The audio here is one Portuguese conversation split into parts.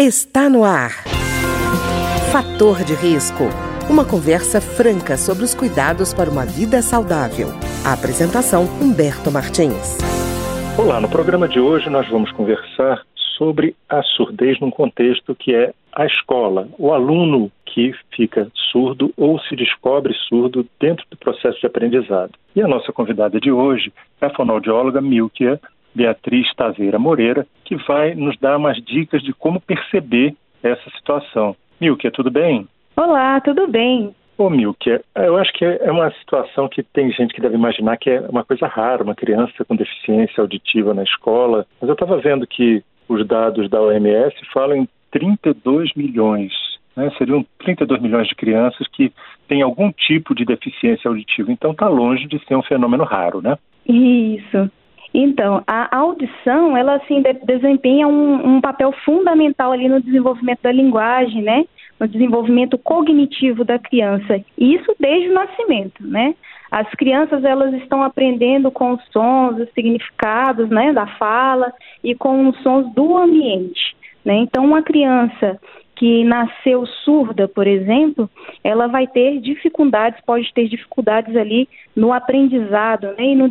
Está no ar. Fator de risco. Uma conversa franca sobre os cuidados para uma vida saudável. A apresentação Humberto Martins. Olá, no programa de hoje nós vamos conversar sobre a surdez num contexto que é a escola, o aluno que fica surdo ou se descobre surdo dentro do processo de aprendizado. E a nossa convidada de hoje é a fonoaudióloga Milkia Beatriz Taveira Moreira, que vai nos dar umas dicas de como perceber essa situação. Milkia, tudo bem? Olá, tudo bem. Ô, Milkia, eu acho que é uma situação que tem gente que deve imaginar que é uma coisa rara, uma criança com deficiência auditiva na escola. Mas eu estava vendo que os dados da OMS falam em 32 milhões. Né? Seriam 32 milhões de crianças que têm algum tipo de deficiência auditiva. Então está longe de ser um fenômeno raro, né? Isso. Então, a audição, ela assim de desempenha um, um, papel fundamental ali no desenvolvimento da linguagem, né? No desenvolvimento cognitivo da criança. E isso desde o nascimento, né? As crianças elas estão aprendendo com os sons, os significados, né, da fala e com os sons do ambiente, né? Então, uma criança que nasceu surda, por exemplo, ela vai ter dificuldades, pode ter dificuldades ali no aprendizado, né, e no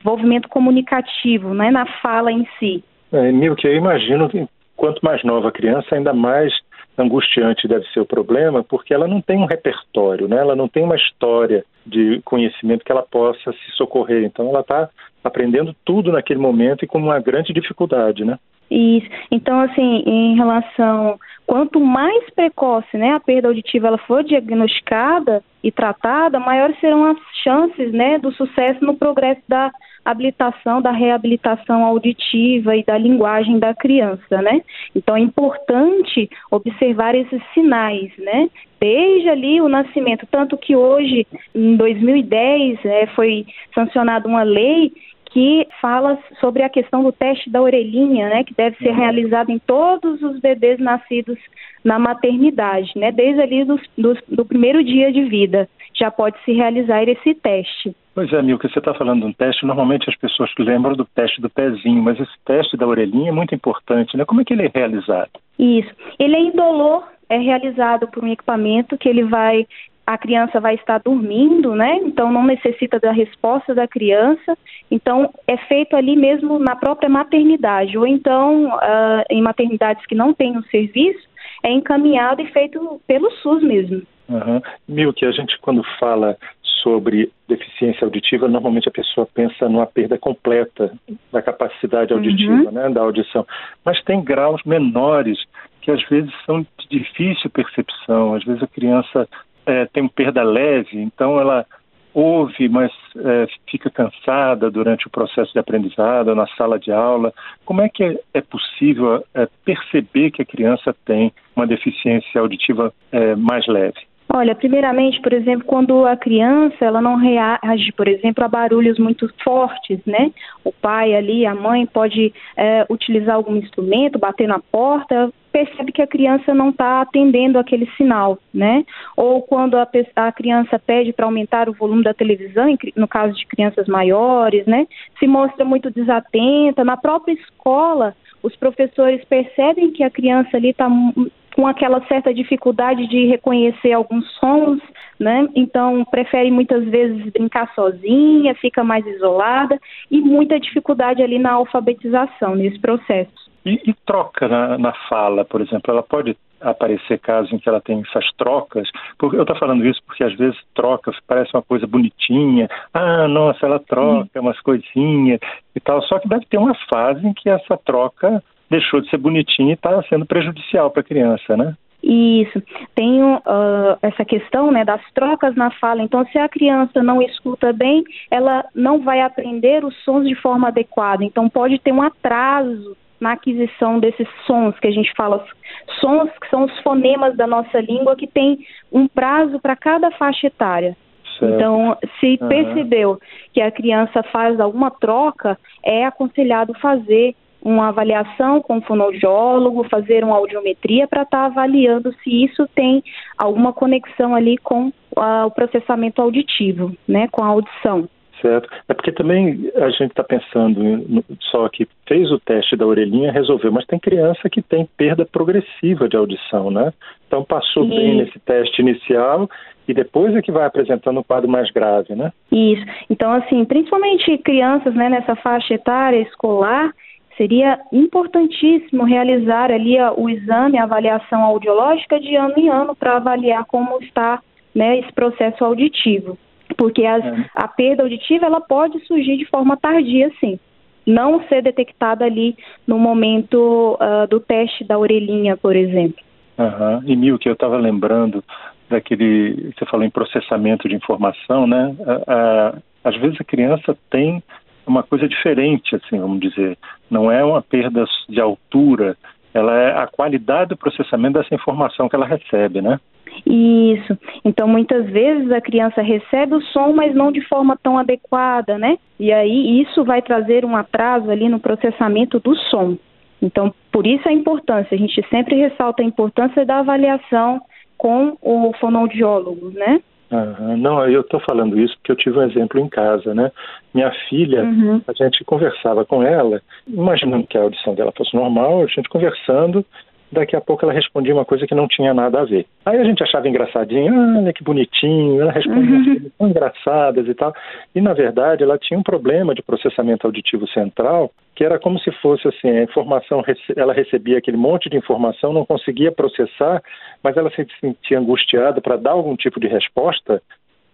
desenvolvimento desenvolvimento comunicativo, não é na fala em si. É, Milke, eu imagino que quanto mais nova a criança, ainda mais angustiante deve ser o problema, porque ela não tem um repertório, né? ela não tem uma história de conhecimento que ela possa se socorrer. Então, ela está aprendendo tudo naquele momento e com uma grande dificuldade, né? Isso. Então, assim, em relação, quanto mais precoce, né, a perda auditiva ela for diagnosticada e tratada, maiores serão as chances, né, do sucesso no progresso da habilitação, da reabilitação auditiva e da linguagem da criança, né? Então é importante observar esses sinais, né? Desde ali o nascimento, tanto que hoje, em 2010, é, foi sancionada uma lei que fala sobre a questão do teste da orelhinha, né, que deve ser uhum. realizado em todos os bebês nascidos na maternidade, né, desde ali do, do, do primeiro dia de vida já pode se realizar esse teste. Pois é, Milka, você está falando de um teste, normalmente as pessoas lembram do teste do pezinho, mas esse teste da orelhinha é muito importante, né? Como é que ele é realizado? Isso, ele é indolor, é realizado por um equipamento que ele vai a criança vai estar dormindo, né? Então não necessita da resposta da criança. Então é feito ali mesmo na própria maternidade, ou então uh, em maternidades que não têm o serviço, é encaminhado e feito pelo SUS mesmo. Uhum. Mil, que a gente quando fala sobre deficiência auditiva, normalmente a pessoa pensa numa perda completa da capacidade auditiva, uhum. né, da audição. Mas tem graus menores que às vezes são de difícil percepção. Às vezes a criança é, tem perda leve, então ela ouve, mas é, fica cansada durante o processo de aprendizado, na sala de aula. Como é que é, é possível é, perceber que a criança tem uma deficiência auditiva é, mais leve? Olha, primeiramente, por exemplo, quando a criança ela não reage, por exemplo, a barulhos muito fortes, né? O pai ali, a mãe pode é, utilizar algum instrumento, bater na porta, percebe que a criança não está atendendo aquele sinal, né? Ou quando a, a criança pede para aumentar o volume da televisão, no caso de crianças maiores, né? Se mostra muito desatenta. Na própria escola, os professores percebem que a criança ali está com aquela certa dificuldade de reconhecer alguns sons, né? Então prefere muitas vezes brincar sozinha, fica mais isolada e muita dificuldade ali na alfabetização nesse processo. E, e troca na, na, fala, por exemplo, ela pode aparecer casos em que ela tem essas trocas. Porque eu estou falando isso porque às vezes troca parece uma coisa bonitinha. Ah, nossa, ela troca umas coisinhas e tal. Só que deve ter uma fase em que essa troca deixou de ser bonitinha e está sendo prejudicial para a criança, né? Isso. Tem uh, essa questão né, das trocas na fala. Então, se a criança não escuta bem, ela não vai aprender os sons de forma adequada. Então, pode ter um atraso na aquisição desses sons que a gente fala, sons que são os fonemas da nossa língua que tem um prazo para cada faixa etária. Certo. Então, se uhum. percebeu que a criança faz alguma troca, é aconselhado fazer uma avaliação com o fonoaudiólogo, fazer uma audiometria para estar tá avaliando se isso tem alguma conexão ali com uh, o processamento auditivo, né, com a audição. Certo. É porque também a gente está pensando só que fez o teste da orelhinha, resolveu, mas tem criança que tem perda progressiva de audição, né? Então passou Sim. bem nesse teste inicial e depois é que vai apresentando um quadro mais grave, né? Isso. Então, assim, principalmente crianças né, nessa faixa etária escolar, seria importantíssimo realizar ali o exame, a avaliação audiológica de ano em ano para avaliar como está né, esse processo auditivo porque as, é. a perda auditiva ela pode surgir de forma tardia, sim. Não ser detectada ali no momento uh, do teste da orelhinha, por exemplo. Uhum. E Mil, que eu estava lembrando daquele, você falou em processamento de informação, né? às vezes a criança tem uma coisa diferente, assim, vamos dizer. Não é uma perda de altura, ela é a qualidade do processamento dessa informação que ela recebe, né? Isso. Então, muitas vezes a criança recebe o som, mas não de forma tão adequada, né? E aí isso vai trazer um atraso ali no processamento do som. Então, por isso a importância, a gente sempre ressalta a importância da avaliação com o fonoaudiólogo, né? Uhum. Não, eu estou falando isso porque eu tive um exemplo em casa, né? Minha filha, uhum. a gente conversava com ela, imaginando que a audição dela fosse normal, a gente conversando, daqui a pouco ela respondia uma coisa que não tinha nada a ver. Aí a gente achava engraçadinho, ah, olha que bonitinho, ela respondia uhum. coisas tão engraçadas e tal. E na verdade ela tinha um problema de processamento auditivo central, que era como se fosse assim, a informação, ela recebia aquele monte de informação, não conseguia processar, mas ela se sentia angustiada para dar algum tipo de resposta,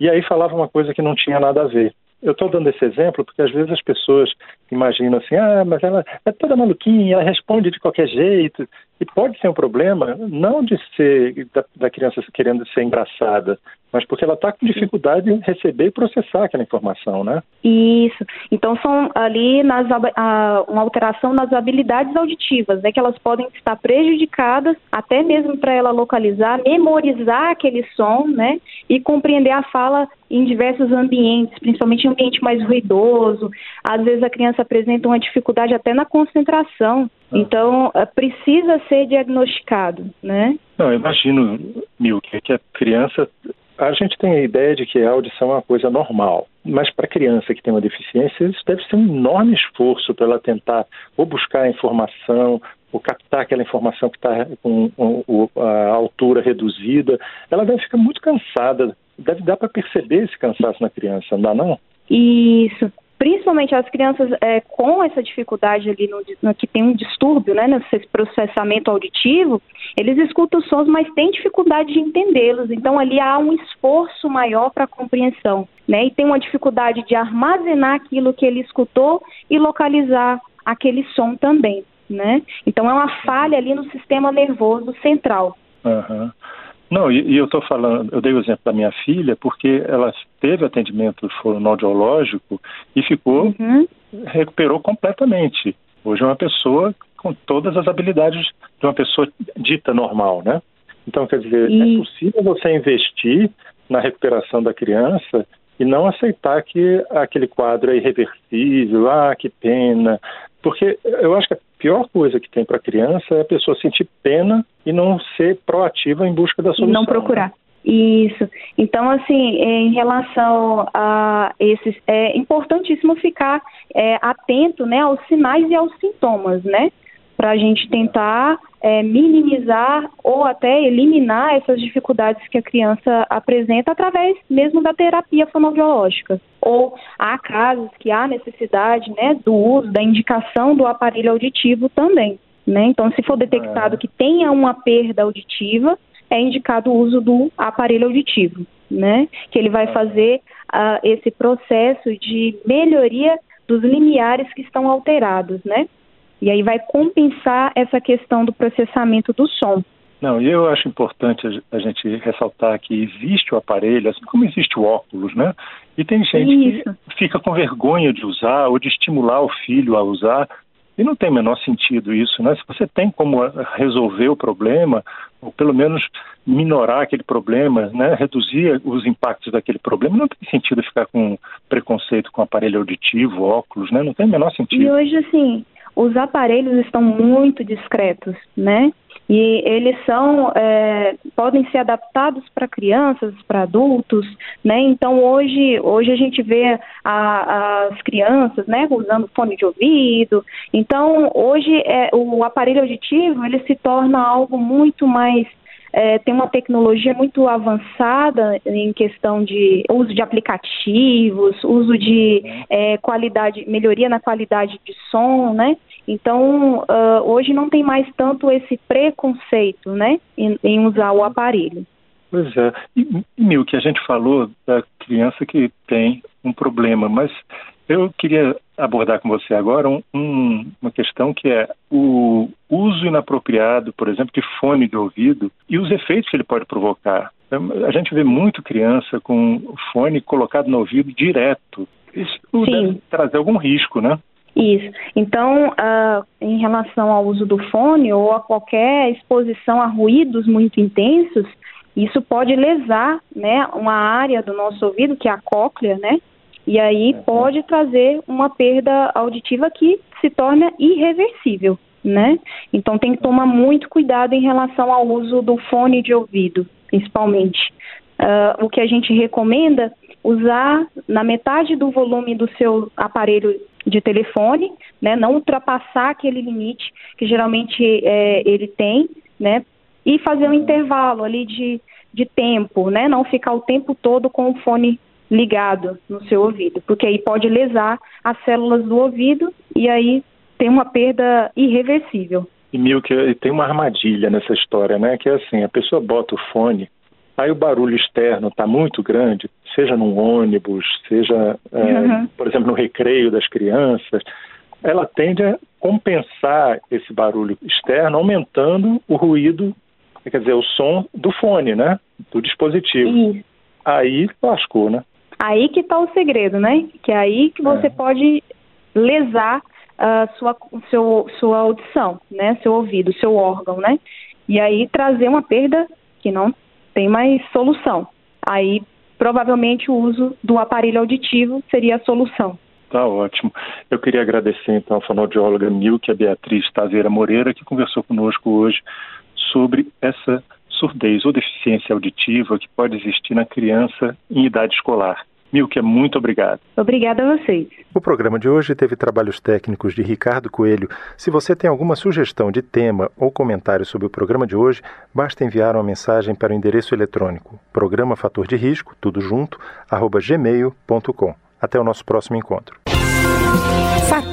e aí falava uma coisa que não tinha nada a ver. Eu estou dando esse exemplo porque às vezes as pessoas imaginam assim, ah, mas ela é toda maluquinha, ela responde de qualquer jeito. E pode ser um problema, não de ser da, da criança querendo ser engraçada, mas porque ela está com dificuldade em receber e processar aquela informação, né? Isso. Então são ali nas, a, uma alteração nas habilidades auditivas, né, que elas podem estar prejudicadas até mesmo para ela localizar, memorizar aquele som, né, e compreender a fala em diversos ambientes, principalmente em ambiente mais ruidoso. Às vezes a criança apresenta uma dificuldade até na concentração. Ah. Então, eh, precisa ser diagnosticado, né? Não, eu imagino, Milk, que a criança a gente tem a ideia de que a audição é uma coisa normal, mas para a criança que tem uma deficiência, isso deve ser um enorme esforço para ela tentar ou buscar a informação, ou captar aquela informação que está com a altura reduzida. Ela deve ficar muito cansada, deve dar para perceber esse cansaço na criança, não dá não? Isso principalmente as crianças é, com essa dificuldade ali no, no, que tem um distúrbio, né, nesse processamento auditivo, eles escutam os sons, mas têm dificuldade de entendê-los. Então ali há um esforço maior para a compreensão, né, e tem uma dificuldade de armazenar aquilo que ele escutou e localizar aquele som também, né. Então é uma falha ali no sistema nervoso central. Uhum. Não, e, e eu estou falando, eu dei o exemplo da minha filha porque ela teve atendimento fonoaudiológico e ficou, uhum. recuperou completamente. Hoje é uma pessoa com todas as habilidades de uma pessoa dita normal, né? Então, quer dizer, é e... é possível você investir na recuperação da criança e não aceitar que aquele quadro é irreversível, ah, que pena. Porque eu acho que pior coisa que tem para a criança é a pessoa sentir pena e não ser proativa em busca da solução. Não procurar. Né? Isso. Então, assim, em relação a esses, é importantíssimo ficar é, atento, né, aos sinais e aos sintomas, né, para a gente tentar é, minimizar ou até eliminar essas dificuldades que a criança apresenta através mesmo da terapia fonoaudiológica. Ou há casos que há necessidade, né, do uso, da indicação do aparelho auditivo também. Né? Então, se for detectado é. que tenha uma perda auditiva, é indicado o uso do aparelho auditivo, né? Que ele vai é. fazer uh, esse processo de melhoria dos limiares que estão alterados, né? E aí vai compensar essa questão do processamento do som. Não, e eu acho importante a gente ressaltar que existe o aparelho, assim como existe o óculos, né? E tem gente Isso. que fica com vergonha de usar ou de estimular o filho a usar, e não tem o menor sentido isso, né? Se você tem como resolver o problema, ou pelo menos minorar aquele problema, né? reduzir os impactos daquele problema, não tem sentido ficar com preconceito com aparelho auditivo, óculos, né? Não tem o menor sentido. E hoje, assim, os aparelhos estão muito discretos, né? E eles são, é, podem ser adaptados para crianças, para adultos, né? Então hoje, hoje a gente vê a, as crianças, né, usando fone de ouvido. Então hoje é, o aparelho auditivo ele se torna algo muito mais é, tem uma tecnologia muito avançada em questão de uso de aplicativos, uso de é, qualidade, melhoria na qualidade de som, né? Então, uh, hoje não tem mais tanto esse preconceito, né, em, em usar o aparelho. Pois é. E, Mil, que a gente falou da criança que tem um problema, mas eu queria abordar com você agora um, um, uma questão que é o uso inapropriado, por exemplo, de fone de ouvido e os efeitos que ele pode provocar. A gente vê muito criança com o fone colocado no ouvido direto. Isso Sim. deve trazer algum risco, né? Isso. Então, uh, em relação ao uso do fone ou a qualquer exposição a ruídos muito intensos, isso pode lesar, né, uma área do nosso ouvido, que é a cóclea, né? E aí uhum. pode trazer uma perda auditiva que se torna irreversível, né? Então tem que tomar muito cuidado em relação ao uso do fone de ouvido, principalmente. Uh, o que a gente recomenda usar na metade do volume do seu aparelho de telefone, né, não ultrapassar aquele limite que geralmente é, ele tem, né, e fazer um intervalo ali de, de tempo, né, não ficar o tempo todo com o fone ligado no seu ouvido, porque aí pode lesar as células do ouvido e aí tem uma perda irreversível. E Milk, tem uma armadilha nessa história, né? Que é assim, a pessoa bota o fone, aí o barulho externo está muito grande, seja num ônibus, seja, é, uhum. por exemplo, no recreio das crianças, ela tende a compensar esse barulho externo, aumentando o ruído, quer dizer, o som do fone, né? Do dispositivo. Isso. Aí lascou, né? Aí que está o segredo, né? Que é aí que você é. pode lesar uh, sua, seu, sua audição, né? Seu ouvido, seu órgão, né? E aí trazer uma perda que não tem mais solução. Aí provavelmente o uso do aparelho auditivo seria a solução. Tá ótimo. Eu queria agradecer então a fonoaudióloga Milke, a Beatriz Tazeira Moreira, que conversou conosco hoje sobre essa surdez ou deficiência auditiva que pode existir na criança em idade escolar. Milke, muito obrigado. Obrigada a vocês. O programa de hoje teve trabalhos técnicos de Ricardo Coelho. Se você tem alguma sugestão de tema ou comentário sobre o programa de hoje, basta enviar uma mensagem para o endereço eletrônico programa fator de risco, tudo junto, arroba gmail.com. Até o nosso próximo encontro.